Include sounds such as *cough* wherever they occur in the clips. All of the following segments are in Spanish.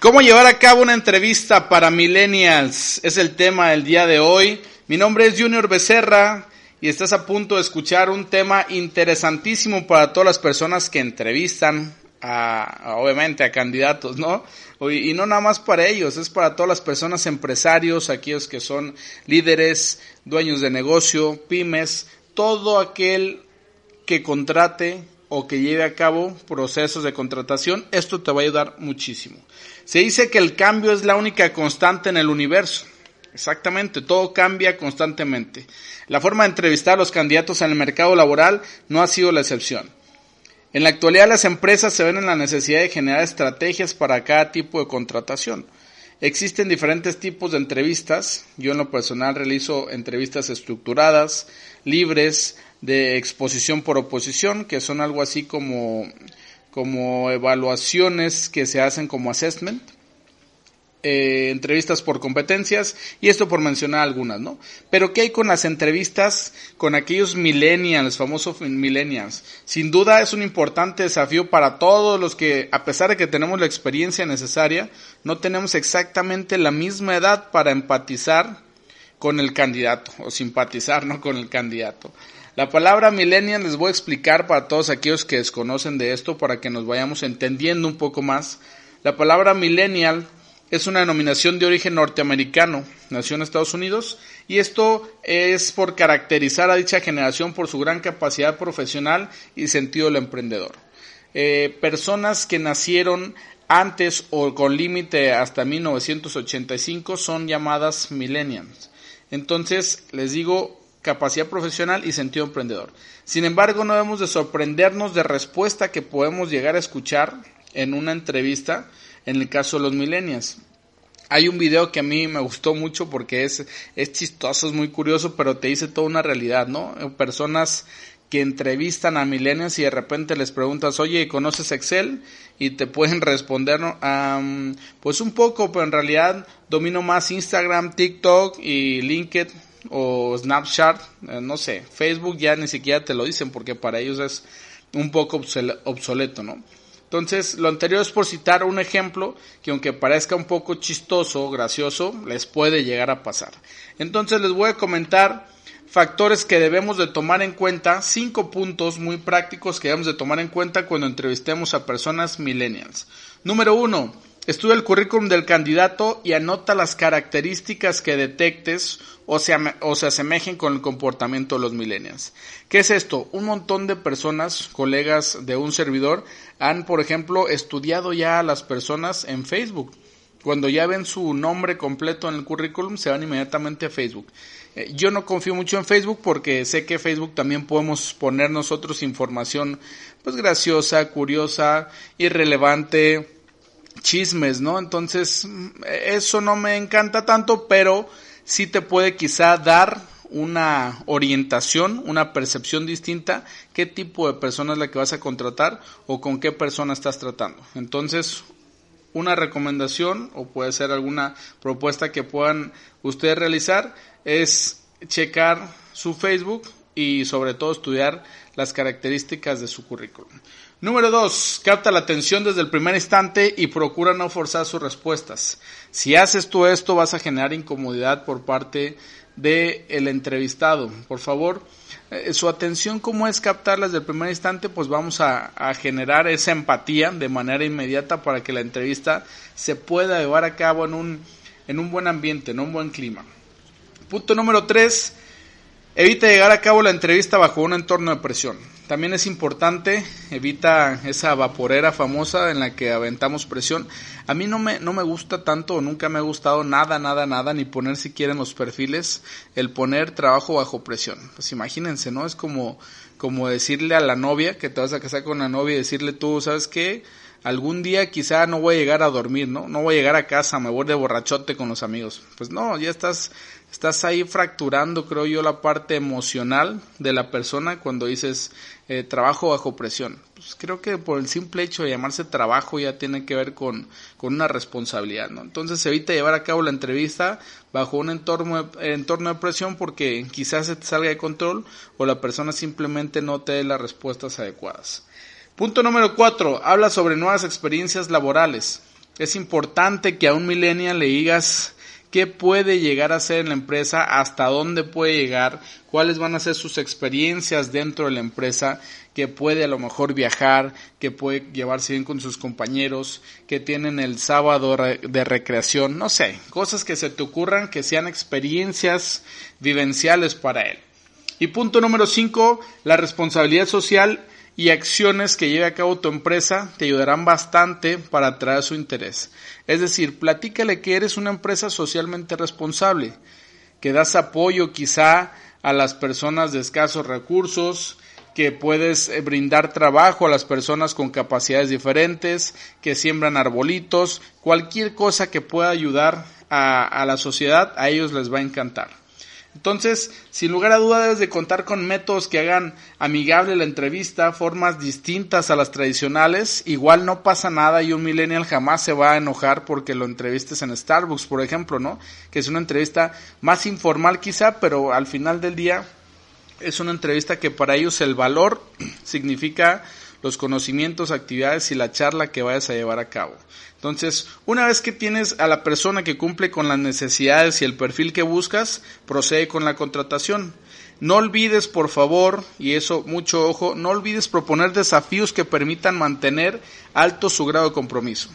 ¿Cómo llevar a cabo una entrevista para millennials? Es el tema del día de hoy. Mi nombre es Junior Becerra y estás a punto de escuchar un tema interesantísimo para todas las personas que entrevistan a, obviamente, a candidatos, ¿no? Y no nada más para ellos, es para todas las personas empresarios, aquellos que son líderes, dueños de negocio, pymes, todo aquel que contrate o que lleve a cabo procesos de contratación, esto te va a ayudar muchísimo. Se dice que el cambio es la única constante en el universo. Exactamente, todo cambia constantemente. La forma de entrevistar a los candidatos en el mercado laboral no ha sido la excepción. En la actualidad las empresas se ven en la necesidad de generar estrategias para cada tipo de contratación. Existen diferentes tipos de entrevistas. Yo en lo personal realizo entrevistas estructuradas, libres, de exposición por oposición, que son algo así como, como evaluaciones que se hacen como assessment. Eh, entrevistas por competencias y esto por mencionar algunas, ¿no? Pero ¿qué hay con las entrevistas con aquellos millennials, famosos millennials? Sin duda es un importante desafío para todos los que, a pesar de que tenemos la experiencia necesaria, no tenemos exactamente la misma edad para empatizar con el candidato o simpatizar, ¿no? Con el candidato. La palabra millennial les voy a explicar para todos aquellos que desconocen de esto para que nos vayamos entendiendo un poco más. La palabra millennial es una denominación de origen norteamericano, nació en Estados Unidos, y esto es por caracterizar a dicha generación por su gran capacidad profesional y sentido del emprendedor. Eh, personas que nacieron antes o con límite hasta 1985 son llamadas millennials. Entonces, les digo, capacidad profesional y sentido emprendedor. Sin embargo, no debemos de sorprendernos de respuesta que podemos llegar a escuchar en una entrevista en el caso de los millennials. Hay un video que a mí me gustó mucho porque es, es chistoso, es muy curioso, pero te dice toda una realidad, ¿no? Personas que entrevistan a millennials y de repente les preguntas, oye, ¿conoces Excel? Y te pueden *laughs* responder, pues un poco, pero en realidad domino más Instagram, TikTok y LinkedIn o Snapchat, eh, no sé, Facebook ya ni siquiera te lo dicen porque para ellos es un poco obsoleto, ¿no? Entonces, lo anterior es por citar un ejemplo que aunque parezca un poco chistoso, gracioso, les puede llegar a pasar. Entonces, les voy a comentar factores que debemos de tomar en cuenta, cinco puntos muy prácticos que debemos de tomar en cuenta cuando entrevistemos a personas millennials. Número uno, Estudia el currículum del candidato y anota las características que detectes o se, o se asemejen con el comportamiento de los millennials. ¿Qué es esto? Un montón de personas, colegas de un servidor, han, por ejemplo, estudiado ya a las personas en Facebook. Cuando ya ven su nombre completo en el currículum, se van inmediatamente a Facebook. Eh, yo no confío mucho en Facebook porque sé que Facebook también podemos poner nosotros información pues graciosa, curiosa, irrelevante, chismes, ¿no? Entonces, eso no me encanta tanto, pero sí te puede quizá dar una orientación, una percepción distinta, qué tipo de persona es la que vas a contratar o con qué persona estás tratando. Entonces, una recomendación o puede ser alguna propuesta que puedan ustedes realizar es checar su Facebook y sobre todo estudiar las características de su currículum. Número dos, capta la atención desde el primer instante y procura no forzar sus respuestas. Si haces tú esto, vas a generar incomodidad por parte del el entrevistado. Por favor, eh, su atención, ¿cómo es captarla desde el primer instante? Pues vamos a, a, generar esa empatía de manera inmediata para que la entrevista se pueda llevar a cabo en un, en un buen ambiente, en un buen clima. Punto número tres, evita llegar a cabo la entrevista bajo un entorno de presión. También es importante, evita esa vaporera famosa en la que aventamos presión. A mí no me, no me gusta tanto, nunca me ha gustado nada, nada, nada, ni poner si quieren los perfiles, el poner trabajo bajo presión. Pues imagínense, ¿no? Es como, como decirle a la novia que te vas a casar con la novia y decirle tú, ¿sabes qué? Algún día quizá no voy a llegar a dormir, ¿no? No voy a llegar a casa, me voy de borrachote con los amigos. Pues no, ya estás, estás ahí fracturando, creo yo, la parte emocional de la persona cuando dices eh, trabajo bajo presión. Pues creo que por el simple hecho de llamarse trabajo ya tiene que ver con, con una responsabilidad, ¿no? Entonces evita llevar a cabo la entrevista bajo un entorno de, entorno de presión porque quizás se te salga de control o la persona simplemente no te dé las respuestas adecuadas. Punto número cuatro, habla sobre nuevas experiencias laborales. Es importante que a un millennial le digas qué puede llegar a ser en la empresa, hasta dónde puede llegar, cuáles van a ser sus experiencias dentro de la empresa, que puede a lo mejor viajar, que puede llevarse bien con sus compañeros, que tienen el sábado de recreación, no sé, cosas que se te ocurran que sean experiencias vivenciales para él. Y punto número 5, la responsabilidad social y acciones que lleve a cabo tu empresa te ayudarán bastante para atraer su interés. Es decir, platícale que eres una empresa socialmente responsable, que das apoyo quizá a las personas de escasos recursos, que puedes eh, brindar trabajo a las personas con capacidades diferentes, que siembran arbolitos, cualquier cosa que pueda ayudar a, a la sociedad, a ellos les va a encantar. Entonces, sin lugar a dudas, debes de contar con métodos que hagan amigable la entrevista, formas distintas a las tradicionales. Igual no pasa nada y un millennial jamás se va a enojar porque lo entrevistes en Starbucks, por ejemplo, ¿no? Que es una entrevista más informal quizá, pero al final del día es una entrevista que para ellos el valor *clears throat* significa los conocimientos, actividades y la charla que vayas a llevar a cabo. Entonces, una vez que tienes a la persona que cumple con las necesidades y el perfil que buscas, procede con la contratación. No olvides, por favor, y eso mucho ojo, no olvides proponer desafíos que permitan mantener alto su grado de compromiso.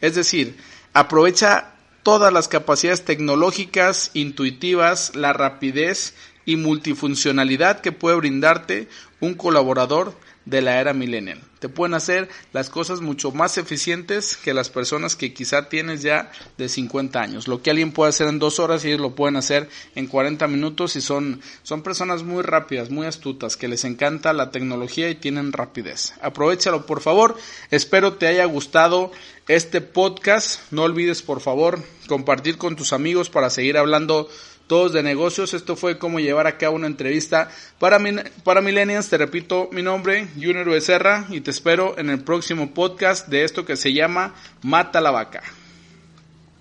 Es decir, aprovecha todas las capacidades tecnológicas, intuitivas, la rapidez y multifuncionalidad que puede brindarte un colaborador de la era millennial. Te pueden hacer las cosas mucho más eficientes que las personas que quizá tienes ya de 50 años. Lo que alguien puede hacer en dos horas, ellos lo pueden hacer en 40 minutos y son, son personas muy rápidas, muy astutas, que les encanta la tecnología y tienen rapidez. Aprovechalo, por favor. Espero te haya gustado este podcast. No olvides, por favor, compartir con tus amigos para seguir hablando todos de negocios. Esto fue cómo llevar a cabo una entrevista para, para Millennials. Te repito mi nombre, Junior Becerra, y te espero en el próximo podcast de esto que se llama Mata la Vaca.